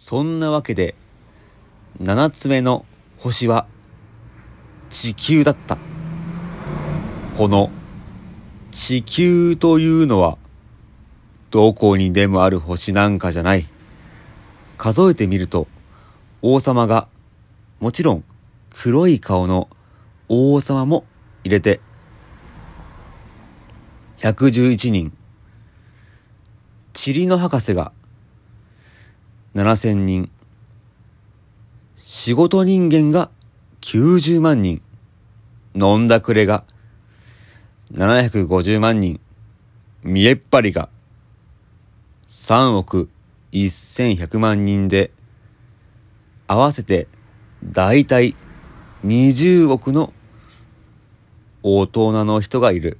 そんなわけで、七つ目の星は地球だった。この地球というのはどこにでもある星なんかじゃない。数えてみると王様がもちろん黒い顔の王様も入れて111人。塵の博士が7000人。仕事人間が90万人。飲んだくれが750万人。見えっ張りが3億1100万人で、合わせてだいたい20億の大人の人がいる。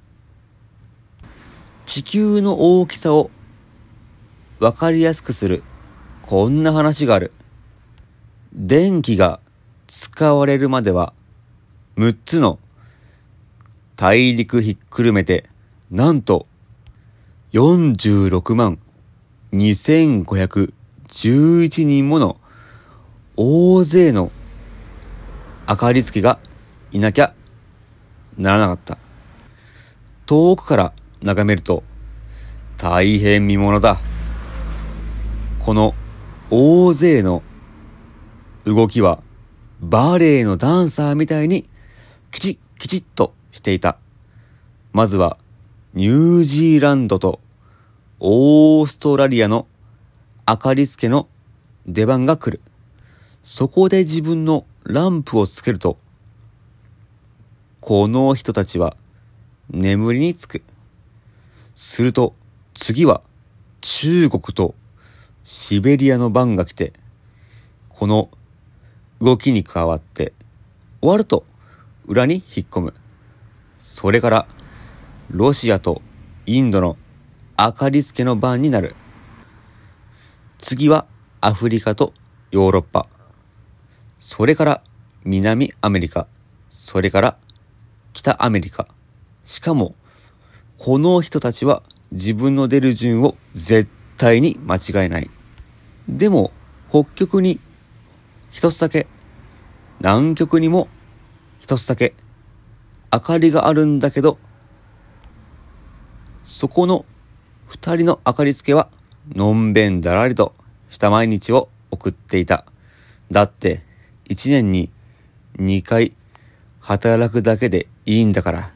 地球の大きさをわかりやすくするこんな話がある。電気が使われるまでは6つの大陸ひっくるめてなんと46万2511人もの大勢の明かりつけがいなきゃならなかった。遠くから眺めると大変見ものだ。この大勢の動きはバレエのダンサーみたいにきちっきちっとしていた。まずはニュージーランドとオーストラリアの明かりつけの出番が来る。そこで自分のランプをつけると、この人たちは眠りにつく。すると次は中国とシベリアの番が来て、この動きに加わって終わると裏に引っ込む。それからロシアとインドの明かりつけの番になる。次はアフリカとヨーロッパ。それから南アメリカ。それから北アメリカ。しかも、この人たちは自分の出る順を絶対に間違えない。でも、北極に一つだけ、南極にも一つだけ、明かりがあるんだけど、そこの二人の明かりつけは、のんべんだらりとした毎日を送っていた。だって、一年に二回働くだけでいいんだから。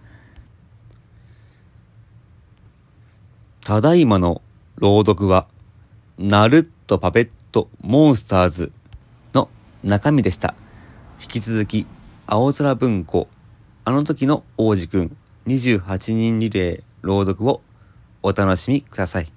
ただいまの朗読は、ナルットパペットモンスターズの中身でした。引き続き、青空文庫、あの時の王子くん28人リレー朗読をお楽しみください。